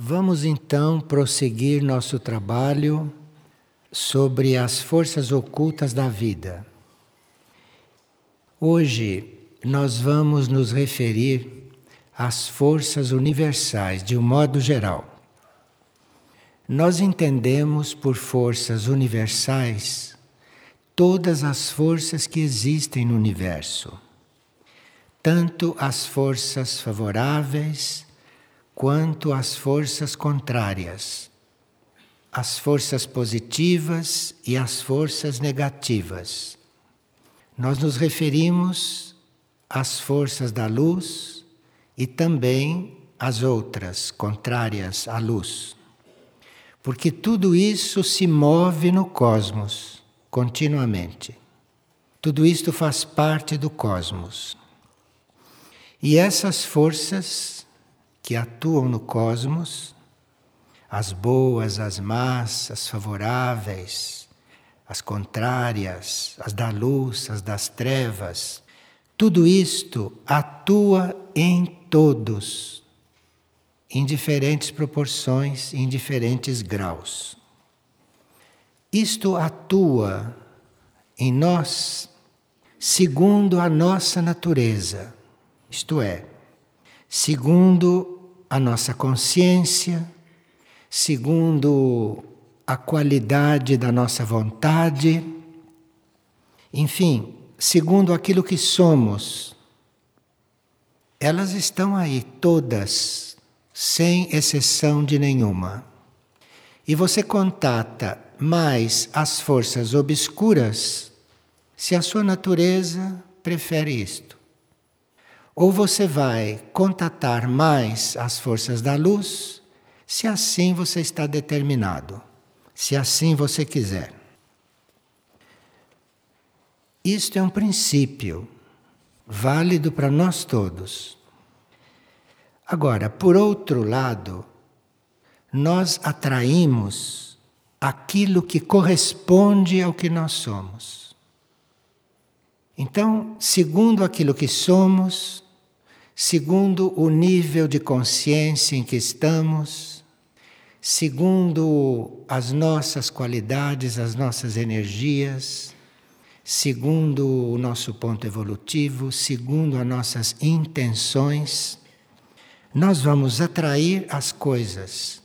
Vamos então prosseguir nosso trabalho sobre as forças ocultas da vida. Hoje nós vamos nos referir às forças universais de um modo geral. Nós entendemos por forças universais todas as forças que existem no universo, tanto as forças favoráveis quanto as forças contrárias, as forças positivas e as forças negativas. Nós nos referimos às forças da luz e também às outras contrárias à luz. Porque tudo isso se move no cosmos continuamente. Tudo isto faz parte do cosmos. E essas forças que atuam no cosmos, as boas, as más, as favoráveis, as contrárias, as da luz, as das trevas, tudo isto atua em todos, em diferentes proporções, em diferentes graus. Isto atua em nós segundo a nossa natureza, isto é, segundo a nossa consciência, segundo a qualidade da nossa vontade, enfim, segundo aquilo que somos. Elas estão aí todas, sem exceção de nenhuma. E você contata mais as forças obscuras se a sua natureza prefere isto. Ou você vai contatar mais as forças da luz, se assim você está determinado, se assim você quiser. Isto é um princípio válido para nós todos. Agora, por outro lado, nós atraímos aquilo que corresponde ao que nós somos. Então, segundo aquilo que somos, segundo o nível de consciência em que estamos, segundo as nossas qualidades, as nossas energias, segundo o nosso ponto evolutivo, segundo as nossas intenções, nós vamos atrair as coisas.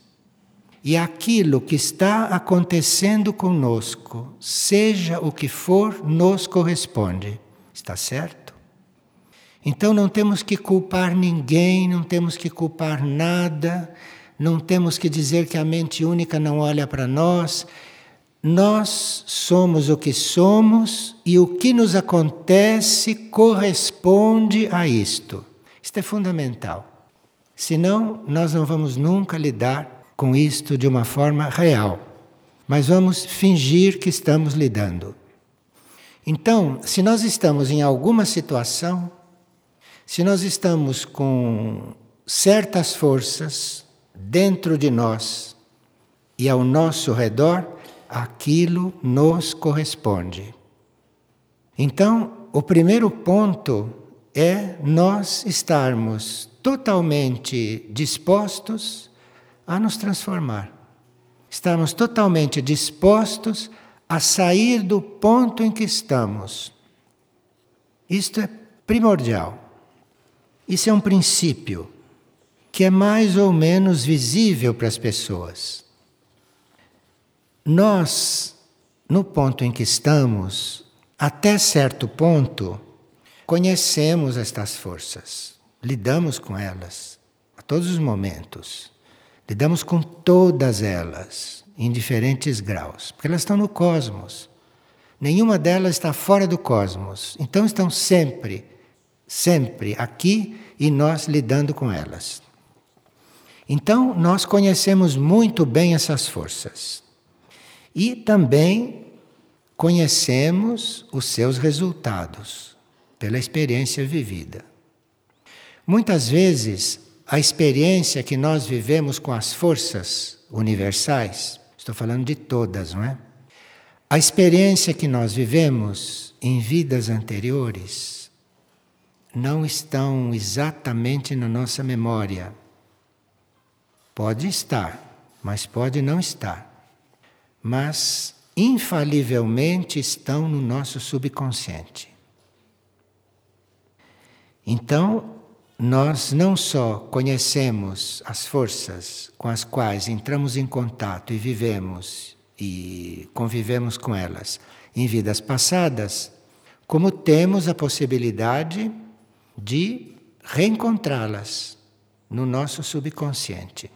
E aquilo que está acontecendo conosco, seja o que for, nos corresponde. Está certo? Então não temos que culpar ninguém, não temos que culpar nada, não temos que dizer que a mente única não olha para nós. Nós somos o que somos e o que nos acontece corresponde a isto. Isto é fundamental. Senão, nós não vamos nunca lidar com isto de uma forma real, mas vamos fingir que estamos lidando. Então, se nós estamos em alguma situação, se nós estamos com certas forças dentro de nós e ao nosso redor, aquilo nos corresponde. Então, o primeiro ponto é nós estarmos totalmente dispostos a nos transformar. Estamos totalmente dispostos a sair do ponto em que estamos. Isto é primordial. Isso é um princípio que é mais ou menos visível para as pessoas. Nós, no ponto em que estamos, até certo ponto, conhecemos estas forças, lidamos com elas a todos os momentos, lidamos com todas elas em diferentes graus, porque elas estão no cosmos. Nenhuma delas está fora do cosmos, então estão sempre sempre aqui e nós lidando com elas. Então, nós conhecemos muito bem essas forças. E também conhecemos os seus resultados pela experiência vivida. Muitas vezes, a experiência que nós vivemos com as forças universais, estou falando de todas, não é? A experiência que nós vivemos em vidas anteriores não estão exatamente na nossa memória. Pode estar, mas pode não estar. Mas infalivelmente estão no nosso subconsciente. Então, nós não só conhecemos as forças com as quais entramos em contato e vivemos e convivemos com elas em vidas passadas, como temos a possibilidade de reencontrá-las no nosso subconsciente.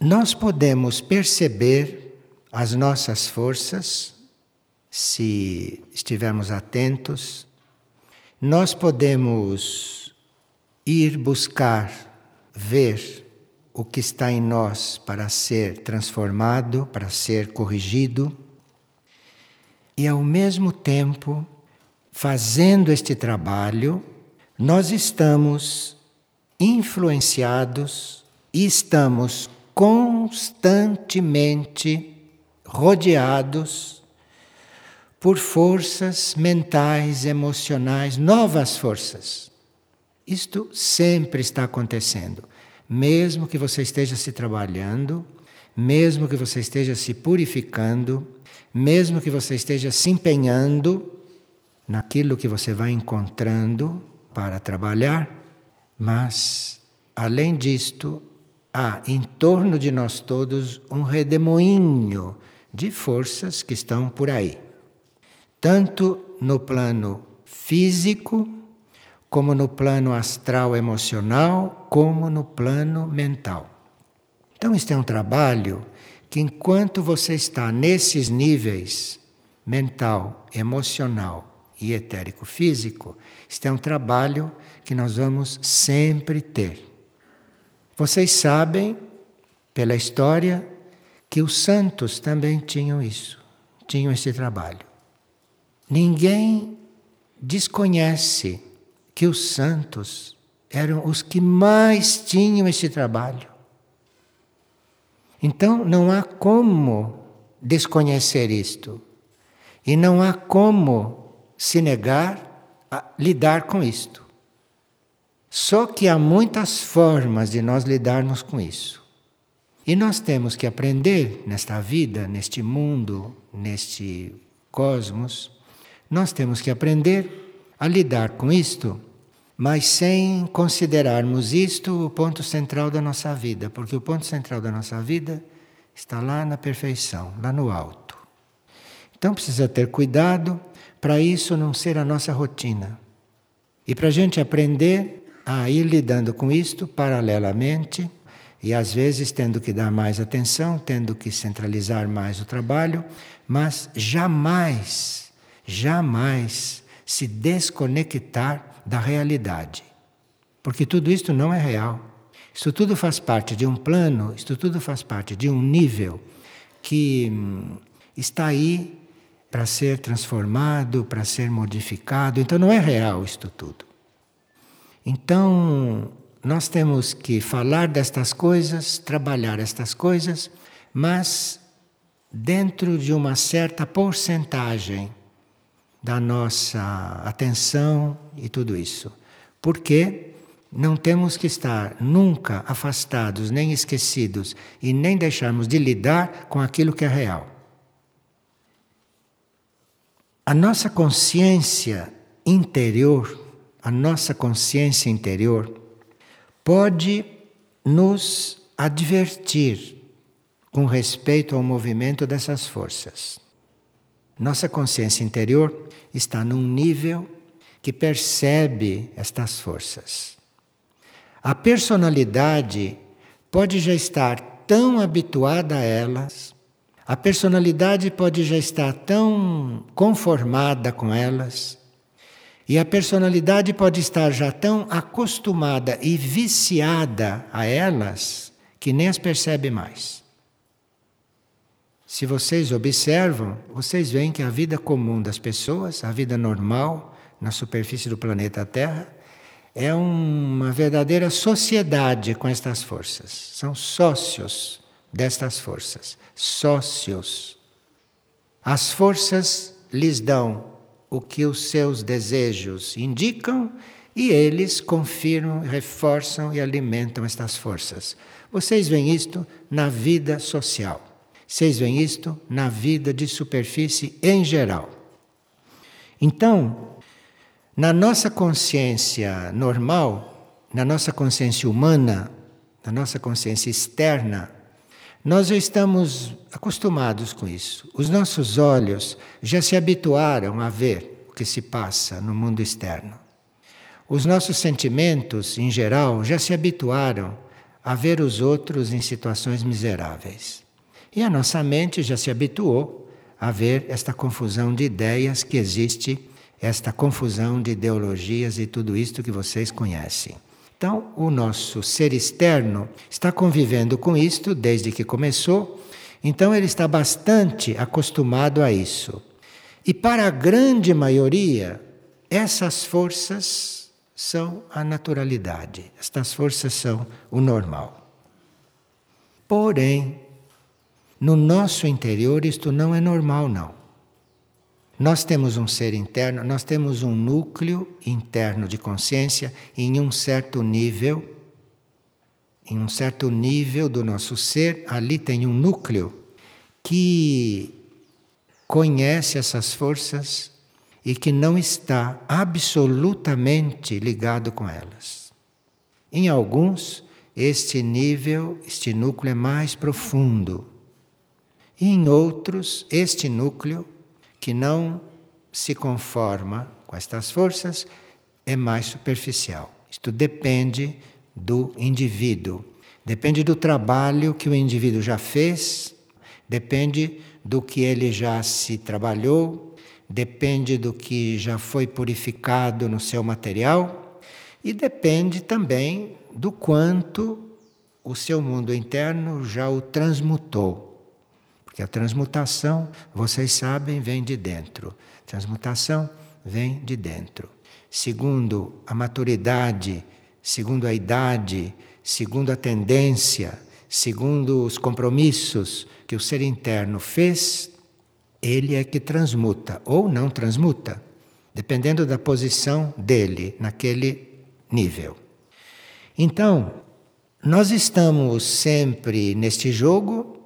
Nós podemos perceber as nossas forças se estivermos atentos nós podemos ir buscar ver o que está em nós para ser transformado, para ser corrigido, e ao mesmo tempo, fazendo este trabalho, nós estamos influenciados e estamos constantemente rodeados por forças mentais, emocionais, novas forças. Isto sempre está acontecendo. Mesmo que você esteja se trabalhando, mesmo que você esteja se purificando, mesmo que você esteja se empenhando naquilo que você vai encontrando para trabalhar, mas, além disto, há em torno de nós todos um redemoinho de forças que estão por aí tanto no plano físico, como no plano astral emocional, como no plano mental. Então, este é um trabalho que, enquanto você está nesses níveis mental, emocional e etérico-físico, este é um trabalho que nós vamos sempre ter. Vocês sabem, pela história, que os santos também tinham isso, tinham esse trabalho. Ninguém desconhece que os santos eram os que mais tinham esse trabalho. Então não há como desconhecer isto. E não há como se negar a lidar com isto. Só que há muitas formas de nós lidarmos com isso. E nós temos que aprender nesta vida, neste mundo, neste cosmos, nós temos que aprender a lidar com isto, mas sem considerarmos isto o ponto central da nossa vida, porque o ponto central da nossa vida está lá na perfeição, lá no alto. Então precisa ter cuidado para isso não ser a nossa rotina. E para a gente aprender a ir lidando com isto paralelamente, e às vezes tendo que dar mais atenção, tendo que centralizar mais o trabalho, mas jamais jamais se desconectar da realidade. Porque tudo isto não é real. Isso tudo faz parte de um plano, isto tudo faz parte de um nível que hum, está aí para ser transformado, para ser modificado. Então não é real isto tudo. Então nós temos que falar destas coisas, trabalhar estas coisas, mas dentro de uma certa porcentagem da nossa atenção e tudo isso. Porque não temos que estar nunca afastados, nem esquecidos e nem deixarmos de lidar com aquilo que é real. A nossa consciência interior, a nossa consciência interior, pode nos advertir com respeito ao movimento dessas forças. Nossa consciência interior está num nível que percebe estas forças. A personalidade pode já estar tão habituada a elas, a personalidade pode já estar tão conformada com elas, e a personalidade pode estar já tão acostumada e viciada a elas que nem as percebe mais. Se vocês observam, vocês veem que a vida comum das pessoas, a vida normal na superfície do planeta Terra, é uma verdadeira sociedade com estas forças. São sócios destas forças. Sócios. As forças lhes dão o que os seus desejos indicam E eles confirmam, reforçam e alimentam estas forças. Vocês veem isto na vida social. Vocês veem isto na vida de superfície em geral. Então, na nossa consciência normal, na nossa consciência humana, na nossa consciência externa, nós já estamos acostumados com isso. Os nossos olhos já se habituaram a ver o que se passa no mundo externo. Os nossos sentimentos, em geral, já se habituaram a ver os outros em situações miseráveis. E a nossa mente já se habituou a ver esta confusão de ideias que existe esta confusão de ideologias e tudo isto que vocês conhecem. Então, o nosso ser externo está convivendo com isto desde que começou, então ele está bastante acostumado a isso. E para a grande maioria, essas forças são a naturalidade, estas forças são o normal. Porém, no nosso interior isto não é normal, não. Nós temos um ser interno, nós temos um núcleo interno de consciência em um certo nível. Em um certo nível do nosso ser, ali tem um núcleo que conhece essas forças e que não está absolutamente ligado com elas. Em alguns, este nível, este núcleo é mais profundo. E em outros, este núcleo que não se conforma com estas forças é mais superficial. Isto depende do indivíduo, depende do trabalho que o indivíduo já fez, depende do que ele já se trabalhou, depende do que já foi purificado no seu material e depende também do quanto o seu mundo interno já o transmutou. Que a transmutação, vocês sabem, vem de dentro. Transmutação vem de dentro. Segundo a maturidade, segundo a idade, segundo a tendência, segundo os compromissos que o ser interno fez, ele é que transmuta ou não transmuta, dependendo da posição dele naquele nível. Então, nós estamos sempre neste jogo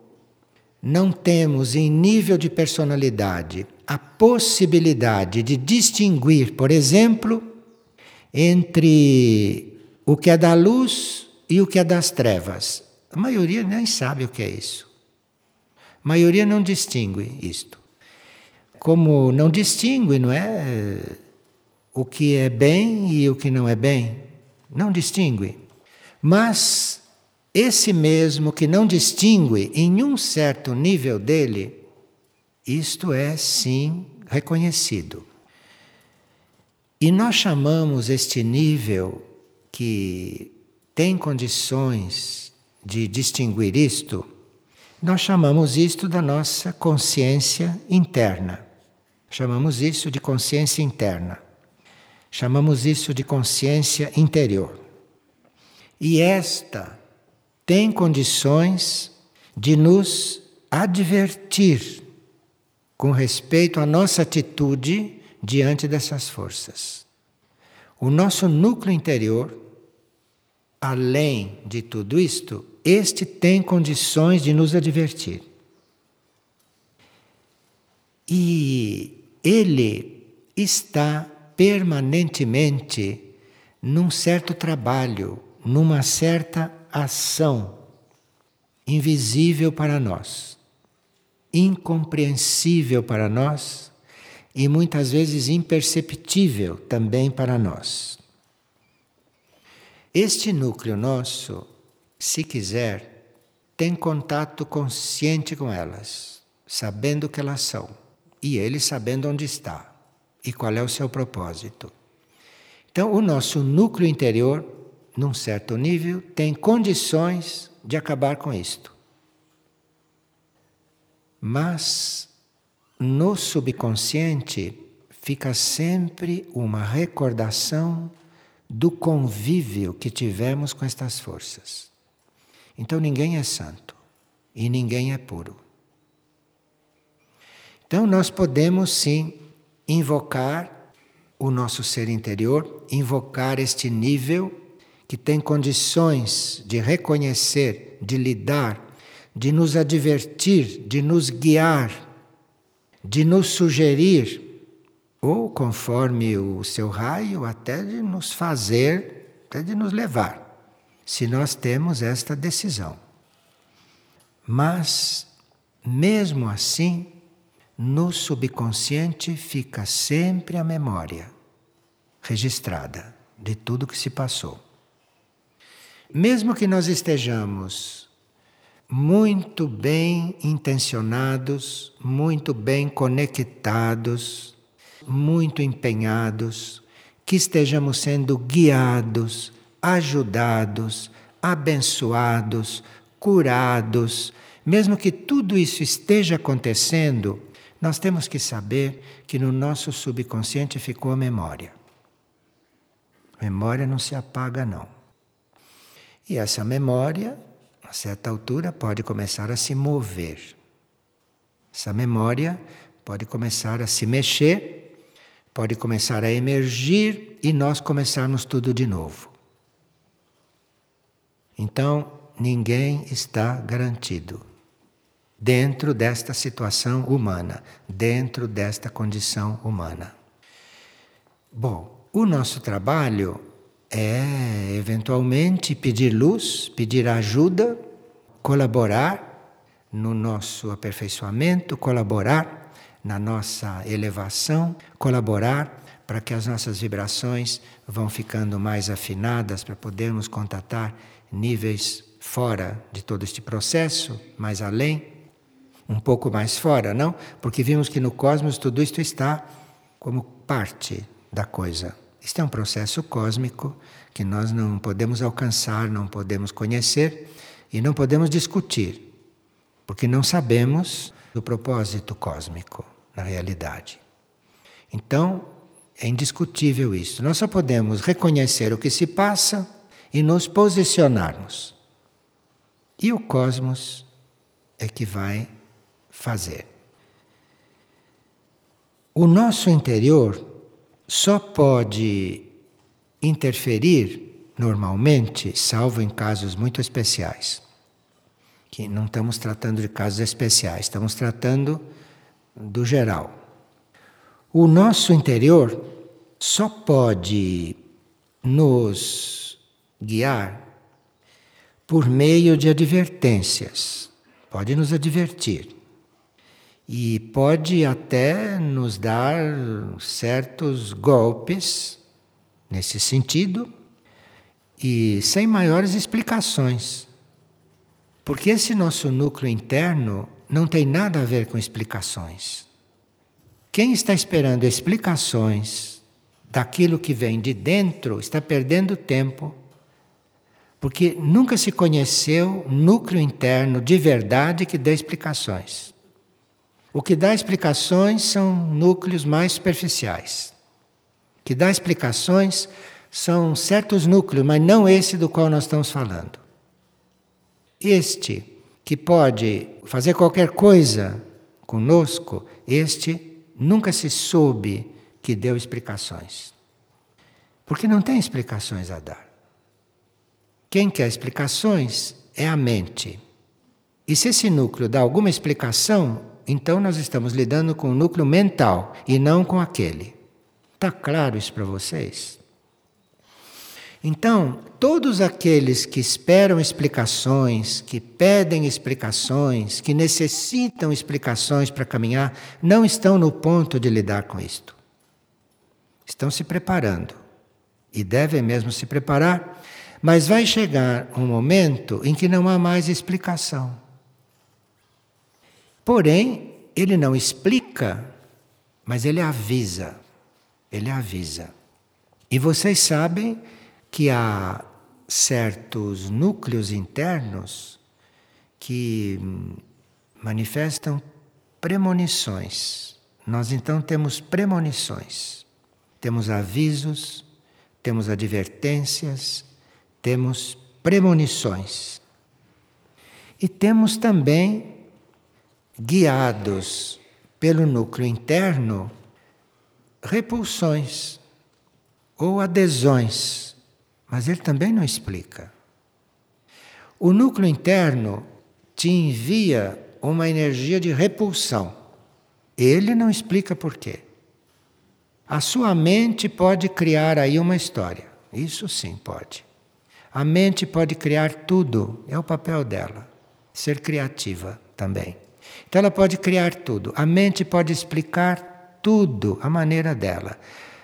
não temos em nível de personalidade a possibilidade de distinguir, por exemplo, entre o que é da luz e o que é das trevas. A maioria nem sabe o que é isso. A maioria não distingue isto. Como não distingue, não é? O que é bem e o que não é bem. Não distingue. Mas esse mesmo que não distingue em um certo nível dele, isto é sim reconhecido. E nós chamamos este nível que tem condições de distinguir isto, nós chamamos isto da nossa consciência interna. Chamamos isso de consciência interna. Chamamos isso de consciência interior. E esta tem condições de nos advertir com respeito à nossa atitude diante dessas forças. O nosso núcleo interior, além de tudo isto, este tem condições de nos advertir. E ele está permanentemente num certo trabalho, numa certa ação invisível para nós, incompreensível para nós e muitas vezes imperceptível também para nós. Este núcleo nosso, se quiser, tem contato consciente com elas, sabendo que elas são, e ele sabendo onde está e qual é o seu propósito. Então, o nosso núcleo interior num certo nível, tem condições de acabar com isto. Mas no subconsciente fica sempre uma recordação do convívio que tivemos com estas forças. Então ninguém é santo e ninguém é puro. Então nós podemos sim invocar o nosso ser interior invocar este nível que tem condições de reconhecer, de lidar, de nos advertir, de nos guiar, de nos sugerir, ou conforme o seu raio, até de nos fazer, até de nos levar, se nós temos esta decisão. Mas, mesmo assim, no subconsciente fica sempre a memória registrada de tudo que se passou. Mesmo que nós estejamos muito bem intencionados, muito bem conectados, muito empenhados, que estejamos sendo guiados, ajudados, abençoados, curados, mesmo que tudo isso esteja acontecendo, nós temos que saber que no nosso subconsciente ficou a memória. Memória não se apaga, não. E essa memória, a certa altura, pode começar a se mover. Essa memória pode começar a se mexer, pode começar a emergir e nós começarmos tudo de novo. Então, ninguém está garantido dentro desta situação humana, dentro desta condição humana. Bom, o nosso trabalho é eventualmente pedir luz, pedir ajuda, colaborar no nosso aperfeiçoamento, colaborar na nossa elevação, colaborar para que as nossas vibrações vão ficando mais afinadas para podermos contatar níveis fora de todo este processo, mais além um pouco mais fora, não? Porque vimos que no cosmos tudo isto está como parte da coisa. Isto é um processo cósmico que nós não podemos alcançar, não podemos conhecer e não podemos discutir, porque não sabemos do propósito cósmico na realidade. Então, é indiscutível isso. Nós só podemos reconhecer o que se passa e nos posicionarmos. E o cosmos é que vai fazer. O nosso interior só pode interferir normalmente, salvo em casos muito especiais. Que não estamos tratando de casos especiais, estamos tratando do geral. O nosso interior só pode nos guiar por meio de advertências, pode nos advertir e pode até nos dar certos golpes nesse sentido e sem maiores explicações. Porque esse nosso núcleo interno não tem nada a ver com explicações. Quem está esperando explicações daquilo que vem de dentro está perdendo tempo, porque nunca se conheceu núcleo interno de verdade que dê explicações. O que dá explicações são núcleos mais superficiais. O que dá explicações são certos núcleos, mas não esse do qual nós estamos falando. Este que pode fazer qualquer coisa conosco, este nunca se soube que deu explicações. Porque não tem explicações a dar. Quem quer explicações é a mente. E se esse núcleo dá alguma explicação, então nós estamos lidando com o núcleo mental e não com aquele. Está claro isso para vocês? Então, todos aqueles que esperam explicações, que pedem explicações, que necessitam explicações para caminhar, não estão no ponto de lidar com isto. Estão se preparando. E devem mesmo se preparar, mas vai chegar um momento em que não há mais explicação. Porém, ele não explica, mas ele avisa. Ele avisa. E vocês sabem que há certos núcleos internos que manifestam premonições. Nós então temos premonições, temos avisos, temos advertências, temos premonições. E temos também guiados pelo núcleo interno, repulsões, ou adesões, mas ele também não explica. O núcleo interno te envia uma energia de repulsão. Ele não explica por quê. A sua mente pode criar aí uma história. Isso sim pode. A mente pode criar tudo, é o papel dela. Ser criativa também. Então ela pode criar tudo. A mente pode explicar tudo à maneira dela.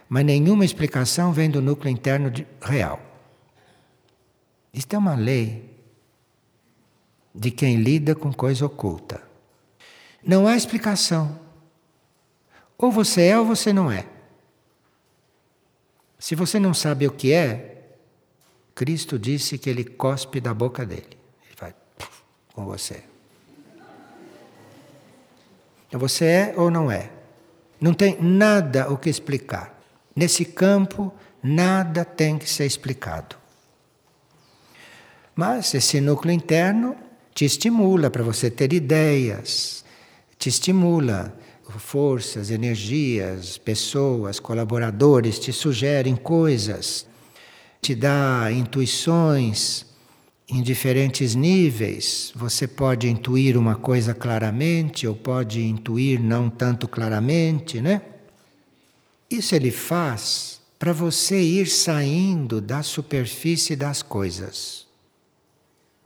Mas nenhuma explicação vem do núcleo interno de, real. Isto é uma lei de quem lida com coisa oculta. Não há explicação. Ou você é ou você não é. Se você não sabe o que é, Cristo disse que ele cospe da boca dele. Ele vai com você. Então você é ou não é? Não tem nada o que explicar. Nesse campo, nada tem que ser explicado. Mas esse núcleo interno te estimula para você ter ideias, te estimula forças, energias, pessoas, colaboradores te sugerem coisas, te dá intuições em diferentes níveis. Você pode intuir uma coisa claramente ou pode intuir não tanto claramente, né? Isso ele faz para você ir saindo da superfície das coisas.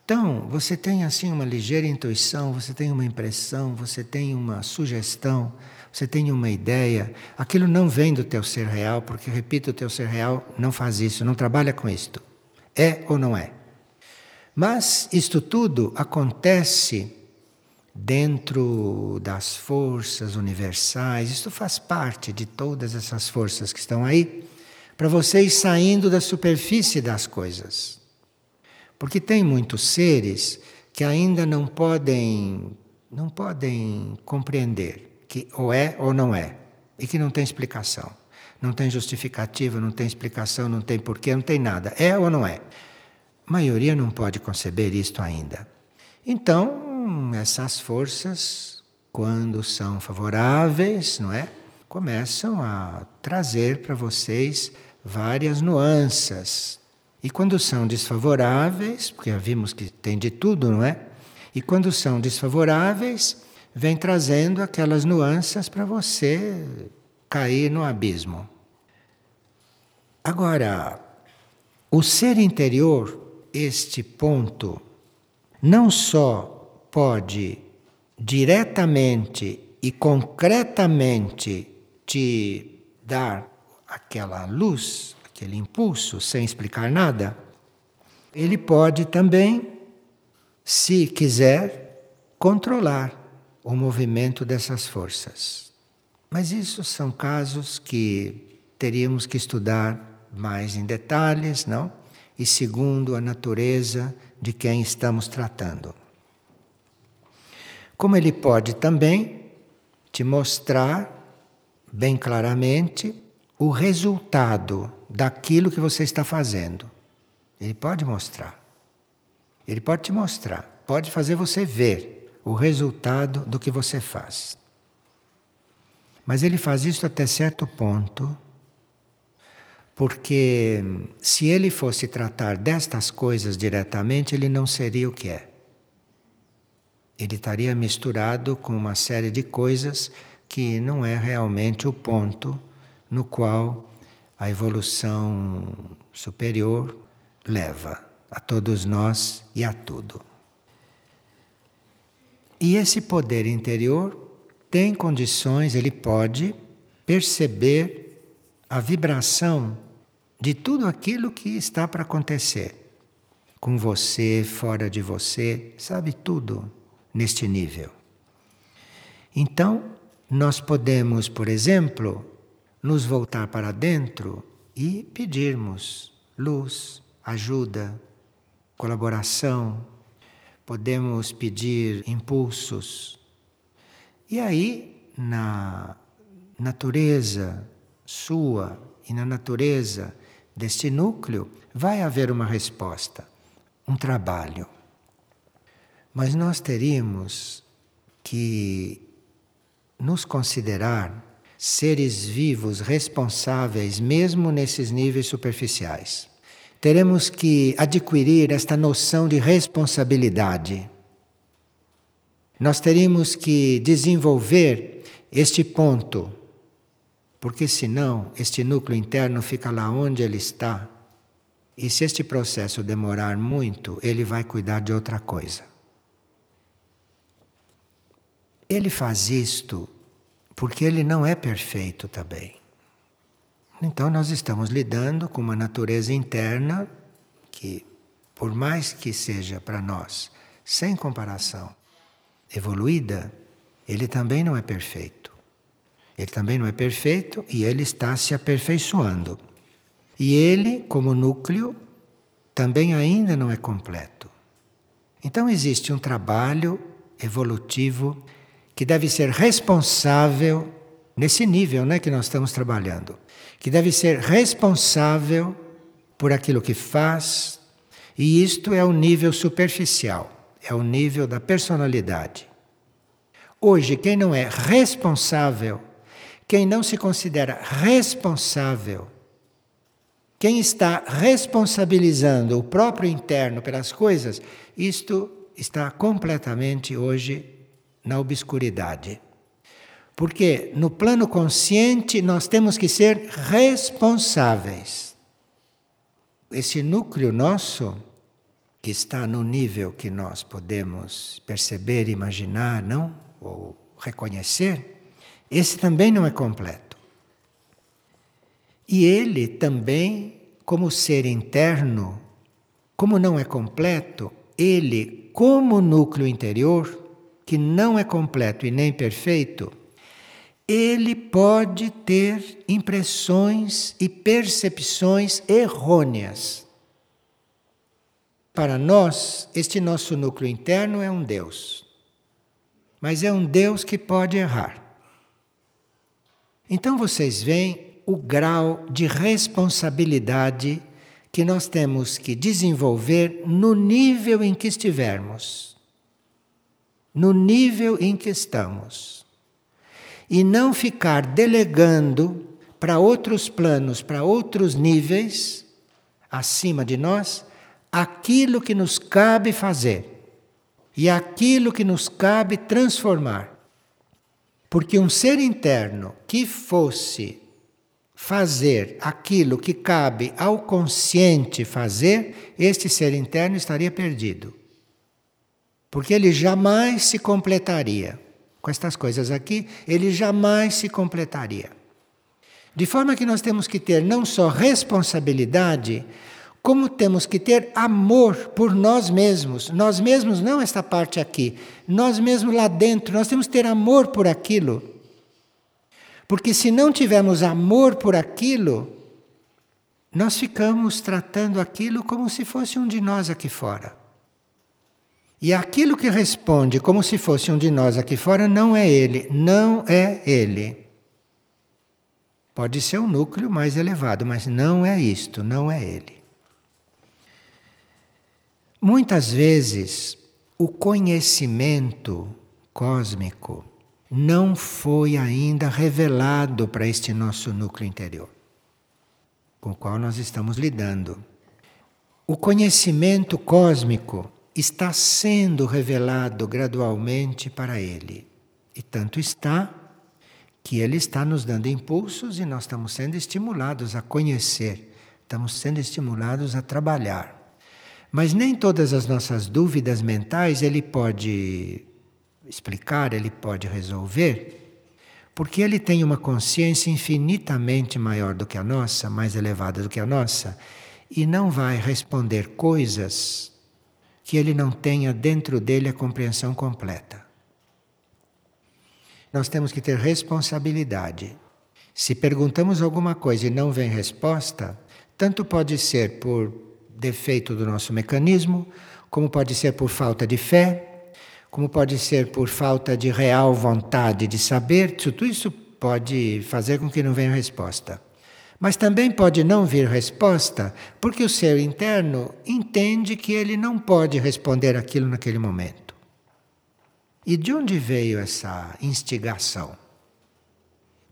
Então, você tem assim uma ligeira intuição, você tem uma impressão, você tem uma sugestão, você tem uma ideia. Aquilo não vem do teu ser real, porque, repito, o teu ser real não faz isso, não trabalha com isto. É ou não é? Mas isto tudo acontece dentro das forças universais, isto faz parte de todas essas forças que estão aí, para vocês saindo da superfície das coisas. Porque tem muitos seres que ainda não podem não podem compreender que ou é ou não é e que não tem explicação. Não tem justificativa, não tem explicação, não tem porquê, não tem nada. É ou não é? A maioria não pode conceber isto ainda. Então, essas forças, quando são favoráveis, não é? Começam a trazer para vocês várias nuances e quando são desfavoráveis, porque já vimos que tem de tudo, não é? E quando são desfavoráveis, vem trazendo aquelas nuances para você cair no abismo. Agora, o ser interior, este ponto, não só pode diretamente e concretamente te dar aquela luz aquele impulso sem explicar nada, ele pode também, se quiser, controlar o movimento dessas forças. Mas isso são casos que teríamos que estudar mais em detalhes, não? E segundo a natureza de quem estamos tratando. Como ele pode também te mostrar bem claramente o resultado daquilo que você está fazendo. Ele pode mostrar. Ele pode te mostrar, pode fazer você ver o resultado do que você faz. Mas ele faz isso até certo ponto, porque se ele fosse tratar destas coisas diretamente, ele não seria o que é. Ele estaria misturado com uma série de coisas que não é realmente o ponto no qual a evolução superior leva a todos nós e a tudo. E esse poder interior tem condições, ele pode perceber a vibração de tudo aquilo que está para acontecer. Com você, fora de você, sabe tudo neste nível. Então, nós podemos, por exemplo, nos voltar para dentro e pedirmos luz, ajuda, colaboração. Podemos pedir impulsos. E aí, na natureza sua e na natureza deste núcleo, vai haver uma resposta, um trabalho. Mas nós teríamos que nos considerar seres vivos responsáveis, mesmo nesses níveis superficiais. Teremos que adquirir esta noção de responsabilidade. Nós teríamos que desenvolver este ponto, porque senão este núcleo interno fica lá onde ele está. E se este processo demorar muito, ele vai cuidar de outra coisa. Ele faz isto porque ele não é perfeito também. Então nós estamos lidando com uma natureza interna que, por mais que seja para nós, sem comparação, evoluída, ele também não é perfeito. Ele também não é perfeito e ele está se aperfeiçoando. E ele, como núcleo, também ainda não é completo. Então existe um trabalho evolutivo que deve ser responsável nesse nível né, que nós estamos trabalhando, que deve ser responsável por aquilo que faz, e isto é o nível superficial, é o nível da personalidade. Hoje, quem não é responsável, quem não se considera responsável, quem está responsabilizando o próprio interno pelas coisas, isto está completamente hoje na obscuridade. Porque no plano consciente nós temos que ser responsáveis. Esse núcleo nosso, que está no nível que nós podemos perceber, imaginar, não? Ou reconhecer, esse também não é completo. E ele também, como ser interno, como não é completo, ele, como núcleo interior, que não é completo e nem perfeito, ele pode ter impressões e percepções errôneas. Para nós, este nosso núcleo interno é um Deus. Mas é um Deus que pode errar. Então vocês veem o grau de responsabilidade que nós temos que desenvolver no nível em que estivermos no nível em que estamos. E não ficar delegando para outros planos, para outros níveis acima de nós, aquilo que nos cabe fazer e aquilo que nos cabe transformar. Porque um ser interno que fosse fazer aquilo que cabe ao consciente fazer, este ser interno estaria perdido porque ele jamais se completaria. Com estas coisas aqui, ele jamais se completaria. De forma que nós temos que ter não só responsabilidade, como temos que ter amor por nós mesmos. Nós mesmos, não esta parte aqui, nós mesmos lá dentro, nós temos que ter amor por aquilo. Porque se não tivermos amor por aquilo, nós ficamos tratando aquilo como se fosse um de nós aqui fora. E aquilo que responde como se fosse um de nós aqui fora não é ele, não é ele. Pode ser um núcleo mais elevado, mas não é isto, não é ele. Muitas vezes o conhecimento cósmico não foi ainda revelado para este nosso núcleo interior, com o qual nós estamos lidando. O conhecimento cósmico está sendo revelado gradualmente para ele. E tanto está que ele está nos dando impulsos e nós estamos sendo estimulados a conhecer, estamos sendo estimulados a trabalhar. Mas nem todas as nossas dúvidas mentais ele pode explicar, ele pode resolver, porque ele tem uma consciência infinitamente maior do que a nossa, mais elevada do que a nossa, e não vai responder coisas que ele não tenha dentro dele a compreensão completa. Nós temos que ter responsabilidade. Se perguntamos alguma coisa e não vem resposta, tanto pode ser por defeito do nosso mecanismo, como pode ser por falta de fé, como pode ser por falta de real vontade de saber, tudo isso pode fazer com que não venha resposta. Mas também pode não vir resposta porque o ser interno entende que ele não pode responder aquilo naquele momento. E de onde veio essa instigação?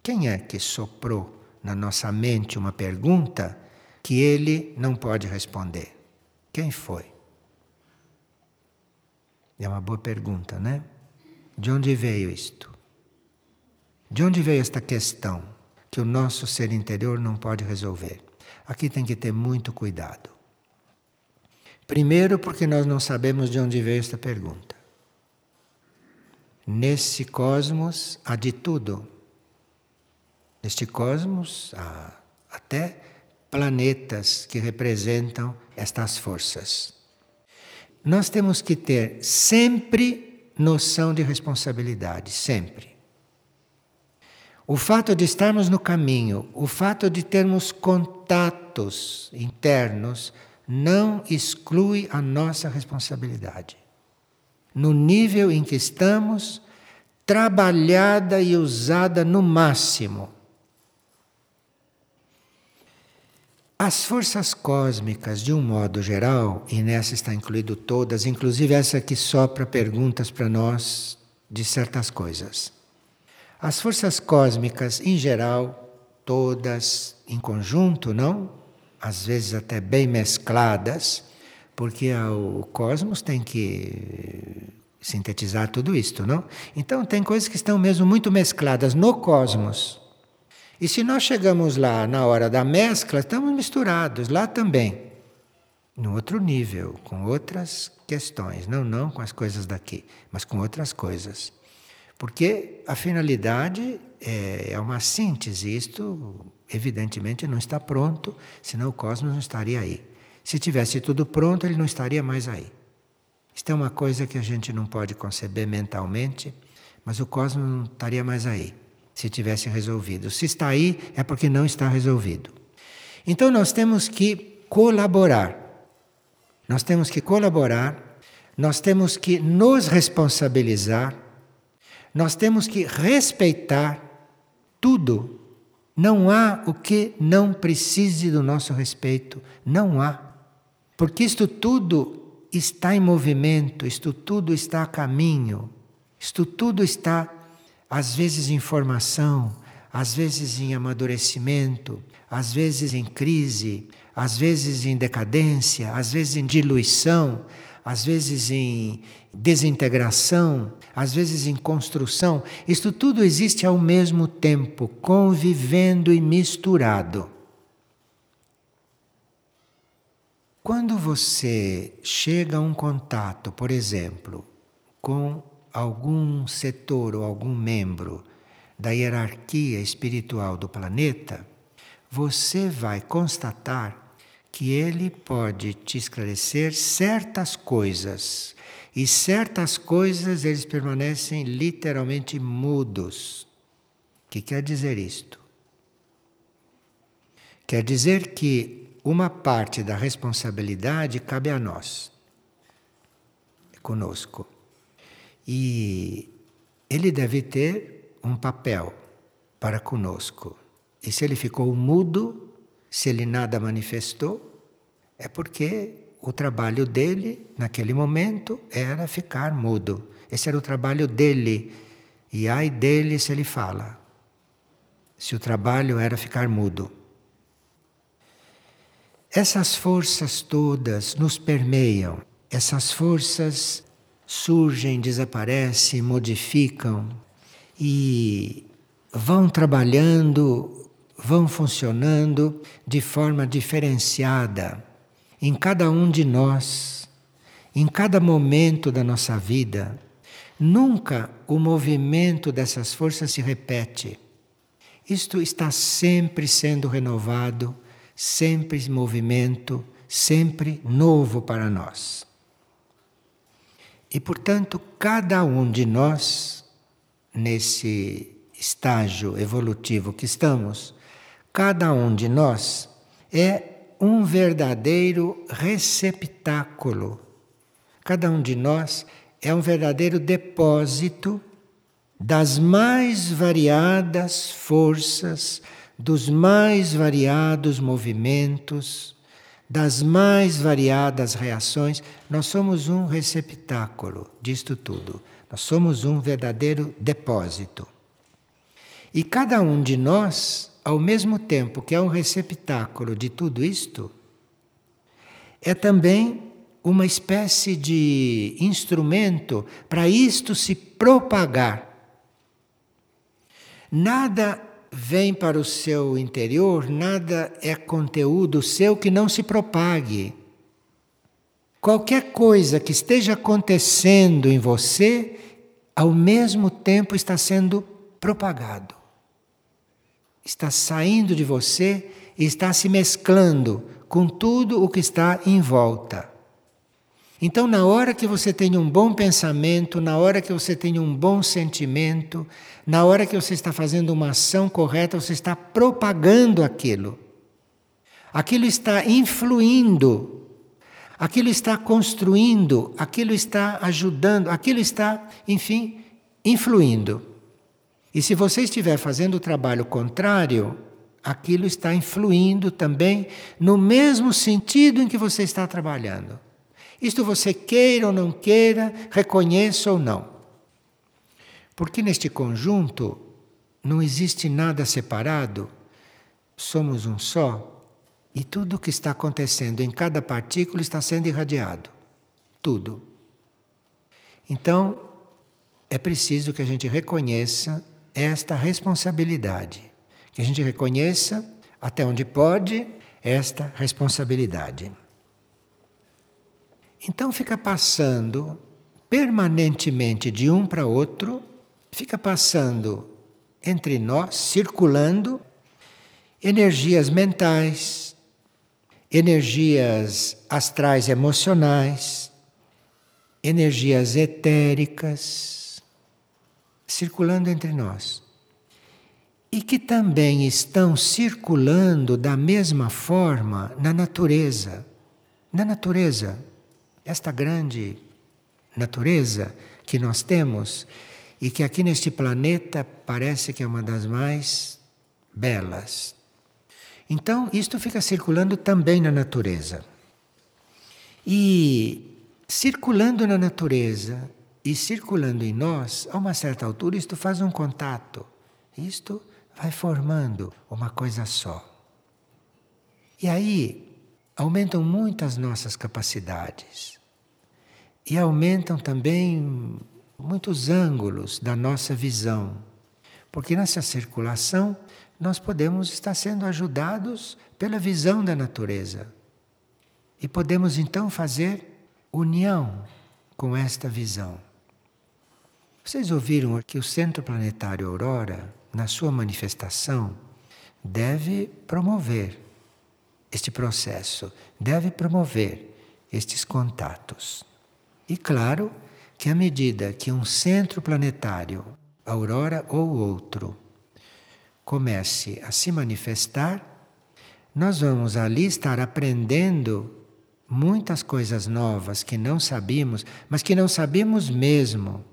Quem é que soprou na nossa mente uma pergunta que ele não pode responder? Quem foi? É uma boa pergunta, né? De onde veio isto? De onde veio esta questão que o nosso ser interior não pode resolver? Aqui tem que ter muito cuidado. Primeiro, porque nós não sabemos de onde veio esta pergunta. Nesse cosmos há de tudo. Neste cosmos há até planetas que representam estas forças. Nós temos que ter sempre noção de responsabilidade, sempre. O fato de estarmos no caminho, o fato de termos contatos internos, não exclui a nossa responsabilidade. No nível em que estamos, trabalhada e usada no máximo As forças cósmicas, de um modo geral, e nessa está incluído todas, inclusive essa que sopra perguntas para nós de certas coisas. As forças cósmicas, em geral, todas em conjunto, não? Às vezes até bem mescladas, porque o cosmos tem que sintetizar tudo isto, não? Então tem coisas que estão mesmo muito mescladas no cosmos. E se nós chegamos lá na hora da mescla, estamos misturados lá também. No outro nível, com outras questões, não não com as coisas daqui, mas com outras coisas. Porque a finalidade é, é uma síntese, isto evidentemente não está pronto, senão o cosmos não estaria aí. Se tivesse tudo pronto, ele não estaria mais aí. Isto é uma coisa que a gente não pode conceber mentalmente, mas o cosmos não estaria mais aí se tivesse resolvido. Se está aí, é porque não está resolvido. Então nós temos que colaborar. Nós temos que colaborar, nós temos que nos responsabilizar, nós temos que respeitar tudo. Não há o que não precise do nosso respeito. Não há. Porque isto tudo está em movimento, isto tudo está a caminho, isto tudo está às vezes em formação, às vezes em amadurecimento, às vezes em crise, às vezes em decadência, às vezes em diluição, às vezes em desintegração, às vezes em construção. Isto tudo existe ao mesmo tempo, convivendo e misturado. Quando você chega a um contato, por exemplo, com algum setor ou algum membro da hierarquia espiritual do planeta, você vai constatar que ele pode te esclarecer certas coisas. E certas coisas eles permanecem literalmente mudos. O que quer dizer isto? Quer dizer que uma parte da responsabilidade cabe a nós, conosco. E ele deve ter um papel para conosco. E se ele ficou mudo, se ele nada manifestou, é porque o trabalho dele, naquele momento, era ficar mudo. Esse era o trabalho dele. E ai dele se ele fala. Se o trabalho era ficar mudo. Essas forças todas nos permeiam, essas forças surgem, desaparecem, modificam e vão trabalhando, vão funcionando de forma diferenciada em cada um de nós, em cada momento da nossa vida. Nunca o movimento dessas forças se repete. Isto está sempre sendo renovado, sempre em movimento, sempre novo para nós. E, portanto, cada um de nós, nesse estágio evolutivo que estamos, cada um de nós é um verdadeiro receptáculo. Cada um de nós é um verdadeiro depósito das mais variadas forças, dos mais variados movimentos das mais variadas reações, nós somos um receptáculo disto tudo. Nós somos um verdadeiro depósito. E cada um de nós, ao mesmo tempo que é um receptáculo de tudo isto, é também uma espécie de instrumento para isto se propagar. Nada vem para o seu interior, nada é conteúdo seu que não se propague. Qualquer coisa que esteja acontecendo em você, ao mesmo tempo está sendo propagado. Está saindo de você e está se mesclando com tudo o que está em volta. Então, na hora que você tem um bom pensamento, na hora que você tem um bom sentimento, na hora que você está fazendo uma ação correta, você está propagando aquilo. Aquilo está influindo, aquilo está construindo, aquilo está ajudando, aquilo está, enfim, influindo. E se você estiver fazendo o trabalho contrário, aquilo está influindo também no mesmo sentido em que você está trabalhando. Isto você queira ou não queira, reconheça ou não. Porque neste conjunto não existe nada separado, somos um só e tudo o que está acontecendo em cada partícula está sendo irradiado. Tudo. Então, é preciso que a gente reconheça esta responsabilidade. Que a gente reconheça, até onde pode, esta responsabilidade. Então fica passando permanentemente de um para outro, fica passando entre nós, circulando energias mentais, energias astrais emocionais, energias etéricas, circulando entre nós. E que também estão circulando da mesma forma na natureza. Na natureza esta grande natureza que nós temos e que aqui neste planeta parece que é uma das mais belas. Então, isto fica circulando também na natureza. E circulando na natureza e circulando em nós, a uma certa altura, isto faz um contato. Isto vai formando uma coisa só. E aí, aumentam muito as nossas capacidades e aumentam também muitos ângulos da nossa visão, porque nessa circulação nós podemos estar sendo ajudados pela visão da natureza e podemos então fazer união com esta visão. Vocês ouviram que o Centro Planetário Aurora, na sua manifestação, deve promover este processo, deve promover estes contatos. E claro que à medida que um centro planetário, aurora ou outro, comece a se manifestar, nós vamos ali estar aprendendo muitas coisas novas que não sabíamos, mas que não sabíamos mesmo.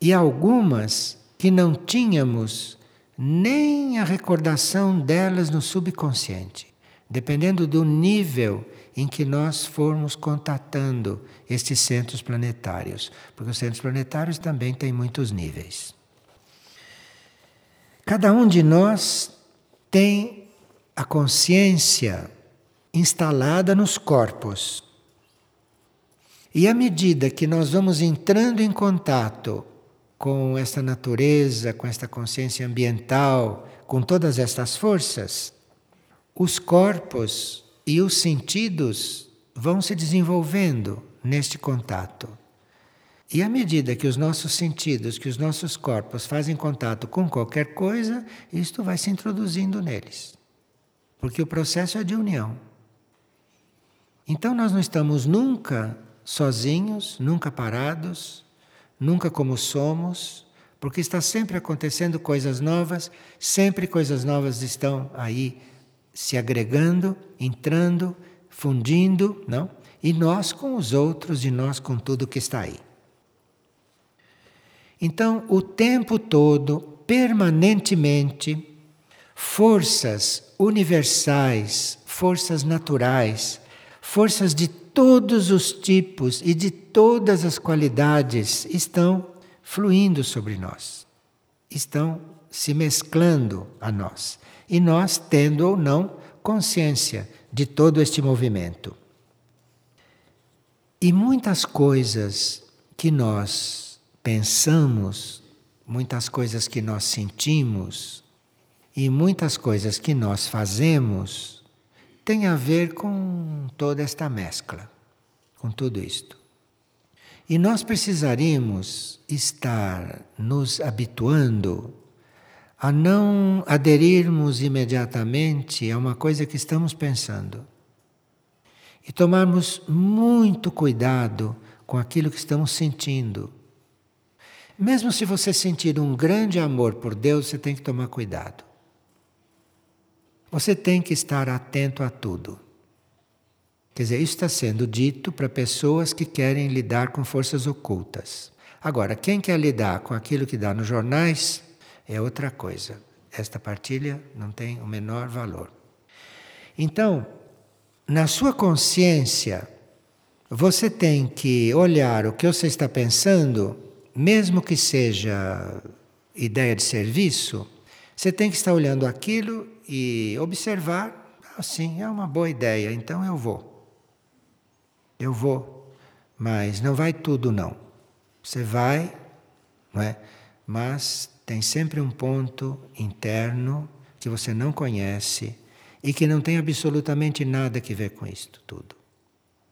E algumas que não tínhamos nem a recordação delas no subconsciente, dependendo do nível em que nós formos contatando estes centros planetários, porque os centros planetários também têm muitos níveis. Cada um de nós tem a consciência instalada nos corpos. E à medida que nós vamos entrando em contato com esta natureza, com esta consciência ambiental, com todas estas forças, os corpos e os sentidos vão se desenvolvendo neste contato. E à medida que os nossos sentidos, que os nossos corpos fazem contato com qualquer coisa, isto vai se introduzindo neles. Porque o processo é de união. Então nós não estamos nunca sozinhos, nunca parados, nunca como somos, porque está sempre acontecendo coisas novas, sempre coisas novas estão aí se agregando, entrando, fundindo, não? E nós com os outros e nós com tudo que está aí. Então, o tempo todo, permanentemente, forças universais, forças naturais, forças de todos os tipos e de todas as qualidades estão fluindo sobre nós. estão se mesclando a nós. E nós tendo ou não consciência de todo este movimento. E muitas coisas que nós pensamos, muitas coisas que nós sentimos e muitas coisas que nós fazemos têm a ver com toda esta mescla, com tudo isto. E nós precisaríamos estar nos habituando a não aderirmos imediatamente a uma coisa que estamos pensando. E tomarmos muito cuidado com aquilo que estamos sentindo. Mesmo se você sentir um grande amor por Deus, você tem que tomar cuidado. Você tem que estar atento a tudo. Quer dizer, isso está sendo dito para pessoas que querem lidar com forças ocultas. Agora, quem quer lidar com aquilo que dá nos jornais é outra coisa. Esta partilha não tem o menor valor. Então, na sua consciência, você tem que olhar o que você está pensando, mesmo que seja ideia de serviço, você tem que estar olhando aquilo e observar, assim, é uma boa ideia, então eu vou. Eu vou, mas não vai tudo não. Você vai, não é? Mas tem sempre um ponto interno que você não conhece e que não tem absolutamente nada que ver com isto tudo.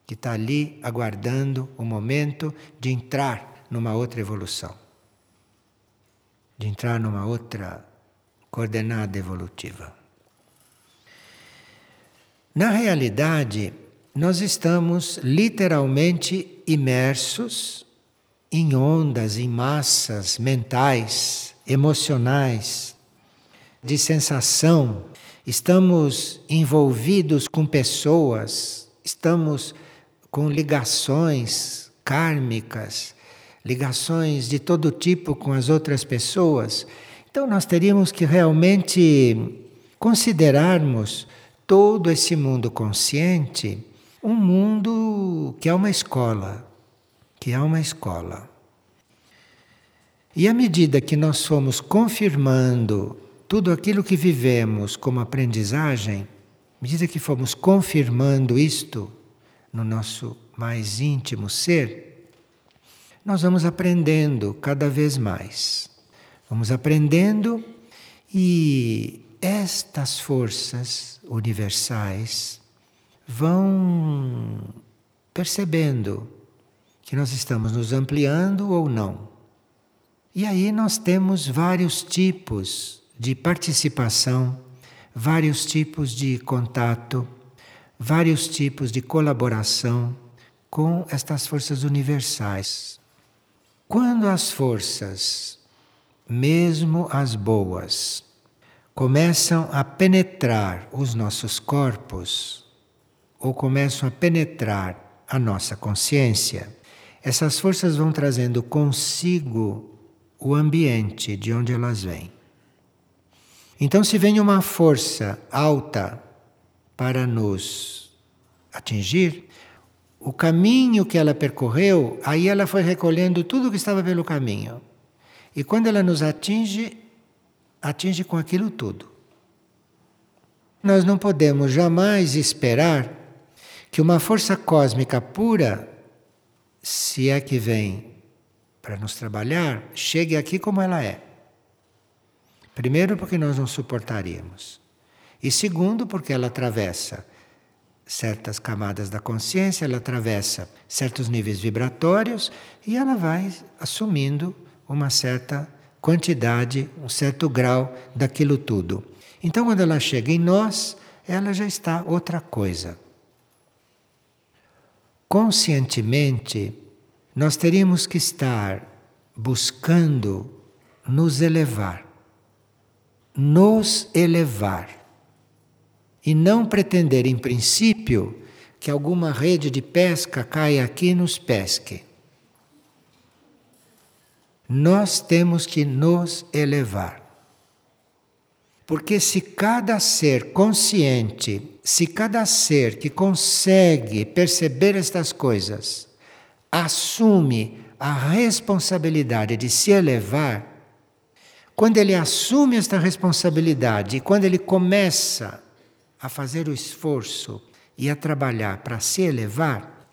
Que está ali aguardando o momento de entrar numa outra evolução, de entrar numa outra coordenada evolutiva. Na realidade, nós estamos literalmente imersos em ondas, em massas mentais, emocionais, de sensação. Estamos envolvidos com pessoas, estamos com ligações kármicas, ligações de todo tipo com as outras pessoas. Então nós teríamos que realmente considerarmos todo esse mundo consciente um mundo que é uma escola, que é uma escola. E à medida que nós fomos confirmando tudo aquilo que vivemos como aprendizagem, à medida que fomos confirmando isto no nosso mais íntimo ser, nós vamos aprendendo cada vez mais. Vamos aprendendo e estas forças universais vão percebendo que nós estamos nos ampliando ou não. E aí nós temos vários tipos de participação, vários tipos de contato, vários tipos de colaboração com estas forças universais. Quando as forças, mesmo as boas, começam a penetrar os nossos corpos, ou começam a penetrar a nossa consciência, essas forças vão trazendo consigo o ambiente de onde elas vêm. Então, se vem uma força alta para nos atingir, o caminho que ela percorreu, aí ela foi recolhendo tudo que estava pelo caminho. E quando ela nos atinge, atinge com aquilo tudo. Nós não podemos jamais esperar que uma força cósmica pura, se é que vem para nos trabalhar, chegue aqui como ela é. Primeiro, porque nós não suportaríamos. E segundo, porque ela atravessa certas camadas da consciência, ela atravessa certos níveis vibratórios e ela vai assumindo uma certa quantidade, um certo grau daquilo tudo. Então, quando ela chega em nós, ela já está outra coisa conscientemente, nós teríamos que estar buscando nos elevar. Nos elevar. E não pretender, em princípio, que alguma rede de pesca caia aqui e nos pesque. Nós temos que nos elevar. Porque se cada ser consciente, se cada ser que consegue perceber estas coisas, assume a responsabilidade de se elevar, quando ele assume esta responsabilidade quando ele começa a fazer o esforço e a trabalhar para se elevar,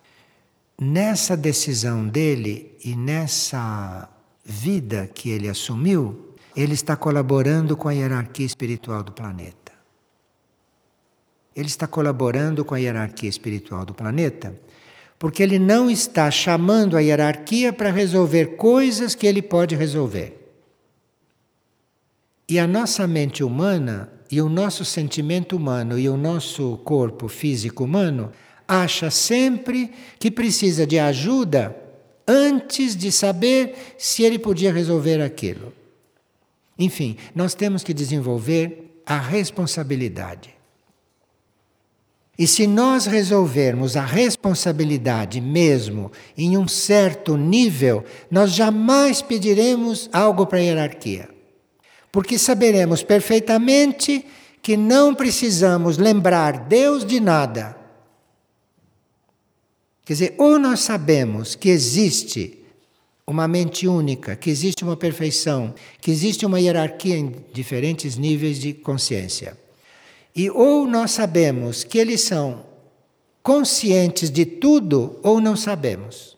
nessa decisão dele e nessa vida que ele assumiu, ele está colaborando com a hierarquia espiritual do planeta. Ele está colaborando com a hierarquia espiritual do planeta porque ele não está chamando a hierarquia para resolver coisas que ele pode resolver. E a nossa mente humana e o nosso sentimento humano e o nosso corpo físico humano acha sempre que precisa de ajuda antes de saber se ele podia resolver aquilo. Enfim, nós temos que desenvolver a responsabilidade. E se nós resolvermos a responsabilidade mesmo em um certo nível, nós jamais pediremos algo para a hierarquia. Porque saberemos perfeitamente que não precisamos lembrar Deus de nada. Quer dizer, ou nós sabemos que existe uma mente única, que existe uma perfeição, que existe uma hierarquia em diferentes níveis de consciência. E ou nós sabemos que eles são conscientes de tudo, ou não sabemos.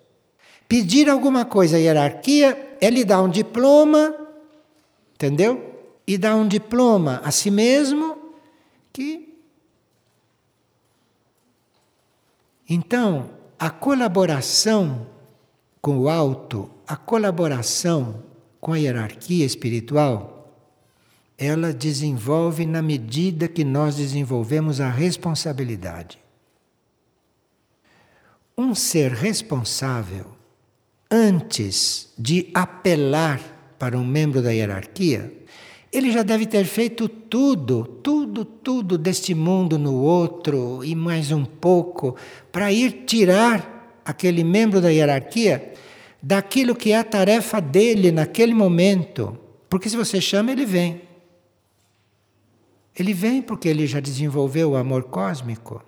Pedir alguma coisa à hierarquia é lhe dar um diploma, entendeu? E dar um diploma a si mesmo que. Então, a colaboração com o alto, a colaboração com a hierarquia espiritual, ela desenvolve na medida que nós desenvolvemos a responsabilidade. Um ser responsável, antes de apelar para um membro da hierarquia, ele já deve ter feito tudo, tudo, tudo deste mundo no outro e mais um pouco, para ir tirar aquele membro da hierarquia daquilo que é a tarefa dele naquele momento. Porque se você chama, ele vem. Ele vem porque ele já desenvolveu o amor cósmico.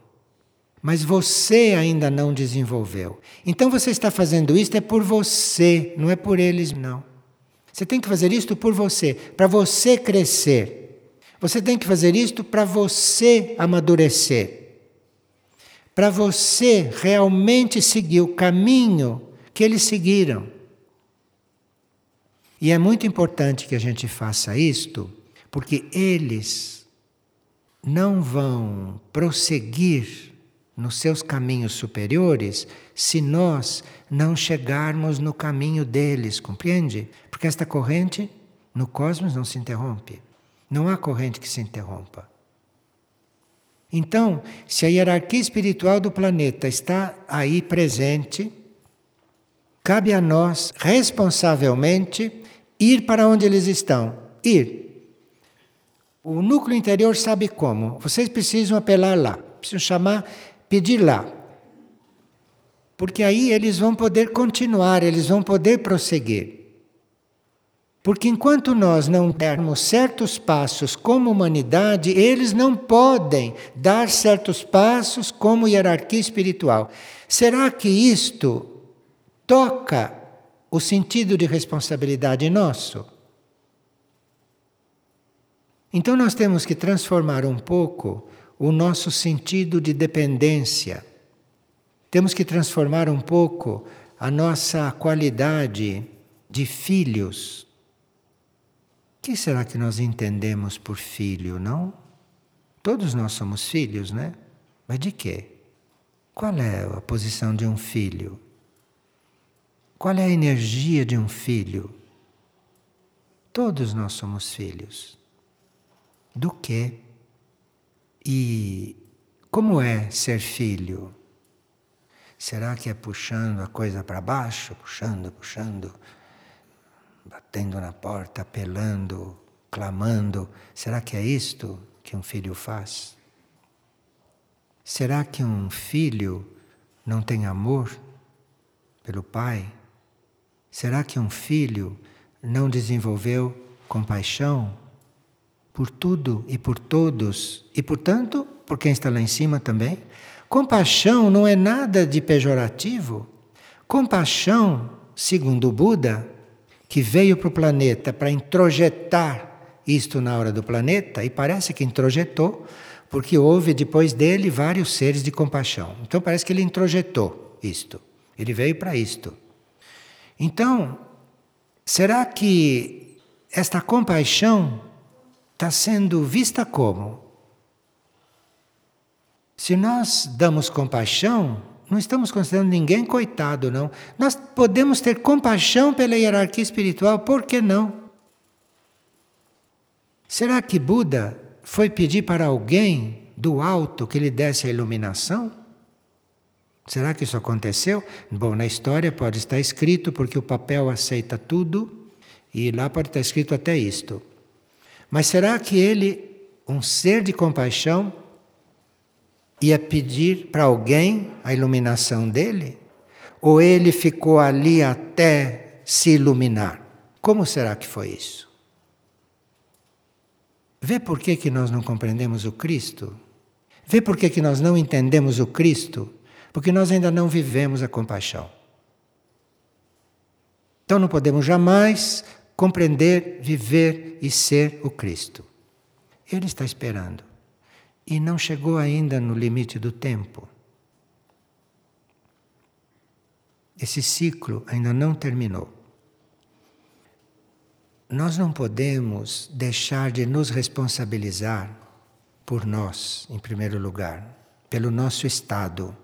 Mas você ainda não desenvolveu. Então você está fazendo isto é por você, não é por eles, não. Você tem que fazer isto por você, para você crescer. Você tem que fazer isto para você amadurecer. Para você realmente seguir o caminho que eles seguiram. E é muito importante que a gente faça isto, porque eles não vão prosseguir nos seus caminhos superiores se nós não chegarmos no caminho deles, compreende? Porque esta corrente no cosmos não se interrompe. Não há corrente que se interrompa. Então, se a hierarquia espiritual do planeta está aí presente, cabe a nós, responsavelmente, ir para onde eles estão. Ir o núcleo interior sabe como. Vocês precisam apelar lá, precisam chamar, pedir lá. Porque aí eles vão poder continuar, eles vão poder prosseguir. Porque enquanto nós não dermos certos passos como humanidade, eles não podem dar certos passos como hierarquia espiritual. Será que isto toca o sentido de responsabilidade nosso? Então nós temos que transformar um pouco o nosso sentido de dependência. Temos que transformar um pouco a nossa qualidade de filhos. O que será que nós entendemos por filho, não? Todos nós somos filhos, né? Mas de quê? Qual é a posição de um filho? Qual é a energia de um filho? Todos nós somos filhos do que e como é ser filho? Será que é puxando a coisa para baixo, puxando, puxando, batendo na porta, apelando, clamando? Será que é isto que um filho faz? Será que um filho não tem amor pelo pai? Será que um filho não desenvolveu compaixão por tudo e por todos, e portanto, por quem está lá em cima também. Compaixão não é nada de pejorativo. Compaixão, segundo o Buda, que veio para o planeta para introjetar isto na hora do planeta, e parece que introjetou, porque houve depois dele vários seres de compaixão. Então parece que ele introjetou isto. Ele veio para isto. Então, será que esta compaixão está sendo vista como? Se nós damos compaixão, não estamos considerando ninguém coitado, não. Nós podemos ter compaixão pela hierarquia espiritual, por que não? Será que Buda foi pedir para alguém do alto que lhe desse a iluminação? Será que isso aconteceu? Bom, na história pode estar escrito, porque o papel aceita tudo, e lá pode estar escrito até isto. Mas será que ele, um ser de compaixão, ia pedir para alguém a iluminação dele? Ou ele ficou ali até se iluminar? Como será que foi isso? Vê por que, que nós não compreendemos o Cristo? Vê por que, que nós não entendemos o Cristo? Porque nós ainda não vivemos a compaixão. Então não podemos jamais compreender, viver e ser o Cristo. Ele está esperando e não chegou ainda no limite do tempo. Esse ciclo ainda não terminou. Nós não podemos deixar de nos responsabilizar por nós, em primeiro lugar, pelo nosso estado.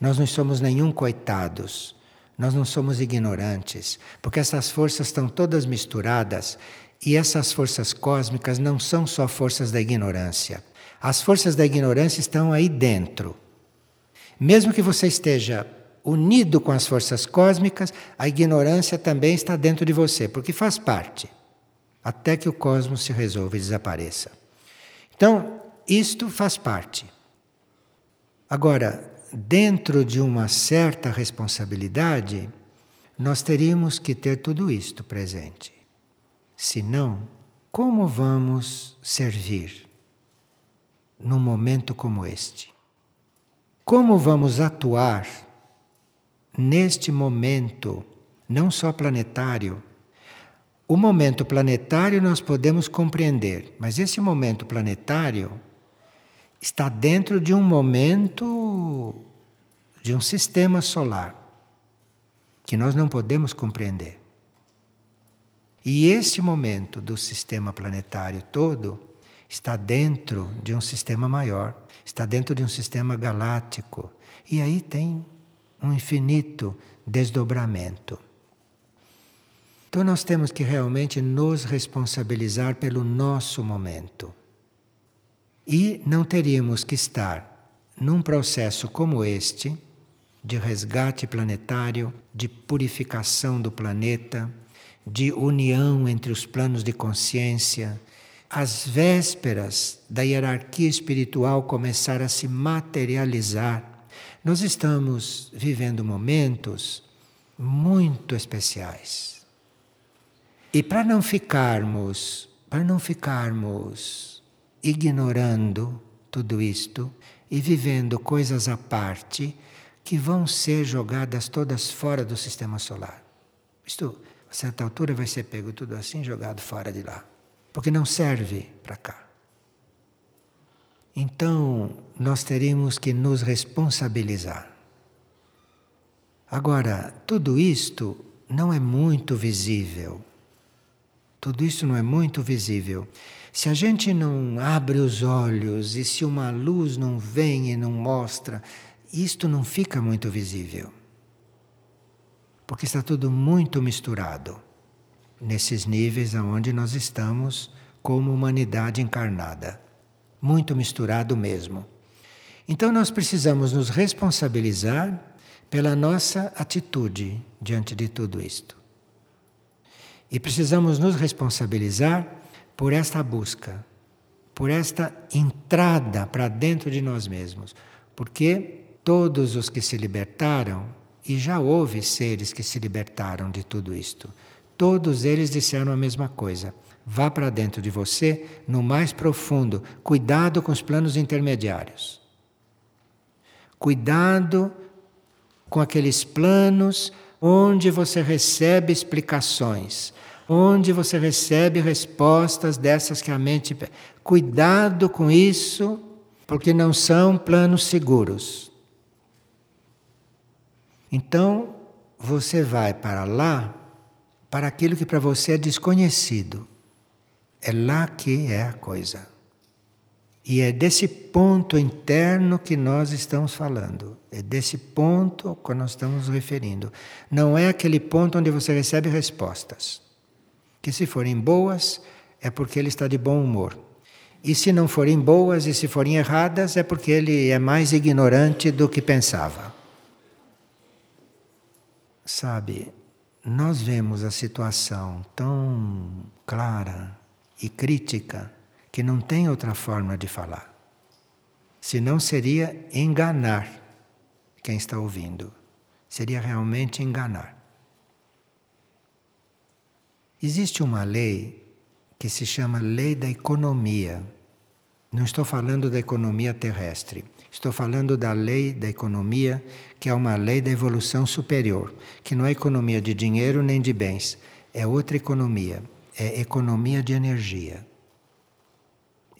Nós não somos nenhum coitados, nós não somos ignorantes, porque essas forças estão todas misturadas e essas forças cósmicas não são só forças da ignorância. As forças da ignorância estão aí dentro. Mesmo que você esteja unido com as forças cósmicas, a ignorância também está dentro de você, porque faz parte, até que o cosmos se resolva e desapareça. Então, isto faz parte. Agora, dentro de uma certa responsabilidade, nós teríamos que ter tudo isto presente. Senão, como vamos servir? Num momento como este? Como vamos atuar neste momento, não só planetário? O momento planetário nós podemos compreender, mas esse momento planetário está dentro de um momento de um sistema solar que nós não podemos compreender. E esse momento do sistema planetário todo está dentro de um sistema maior, está dentro de um sistema galáctico. E aí tem um infinito desdobramento. Então nós temos que realmente nos responsabilizar pelo nosso momento. E não teríamos que estar num processo como este, de resgate planetário, de purificação do planeta, de união entre os planos de consciência, às vésperas da hierarquia espiritual começar a se materializar, nós estamos vivendo momentos muito especiais. E para não ficarmos, para não ficarmos ignorando tudo isto e vivendo coisas à parte que vão ser jogadas todas fora do sistema solar. Isto, a certa altura vai ser pego tudo assim, jogado fora de lá porque não serve para cá. Então, nós teríamos que nos responsabilizar. Agora, tudo isto não é muito visível. Tudo isso não é muito visível. Se a gente não abre os olhos e se uma luz não vem e não mostra, isto não fica muito visível. Porque está tudo muito misturado nesses níveis aonde nós estamos como humanidade encarnada. Muito misturado mesmo. Então nós precisamos nos responsabilizar pela nossa atitude diante de tudo isto. E precisamos nos responsabilizar por esta busca, por esta entrada para dentro de nós mesmos. Porque todos os que se libertaram, e já houve seres que se libertaram de tudo isto, Todos eles disseram a mesma coisa. Vá para dentro de você, no mais profundo. Cuidado com os planos intermediários. Cuidado com aqueles planos onde você recebe explicações, onde você recebe respostas dessas que a mente. Cuidado com isso, porque não são planos seguros. Então, você vai para lá, para aquilo que para você é desconhecido. É lá que é a coisa. E é desse ponto interno que nós estamos falando. É desse ponto que nós estamos referindo. Não é aquele ponto onde você recebe respostas. Que se forem boas, é porque ele está de bom humor. E se não forem boas e se forem erradas, é porque ele é mais ignorante do que pensava. Sabe, nós vemos a situação tão clara e crítica que não tem outra forma de falar. Senão seria enganar quem está ouvindo. Seria realmente enganar. Existe uma lei que se chama Lei da Economia. Não estou falando da economia terrestre. Estou falando da lei da economia, que é uma lei da evolução superior, que não é economia de dinheiro nem de bens, é outra economia, é economia de energia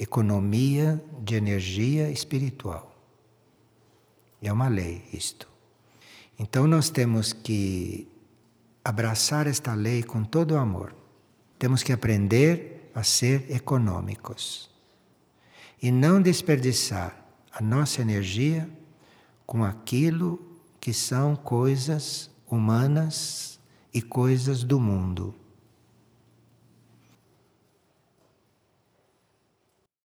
economia de energia espiritual. É uma lei isto. Então nós temos que abraçar esta lei com todo o amor. Temos que aprender a ser econômicos e não desperdiçar a nossa energia com aquilo que são coisas humanas e coisas do mundo.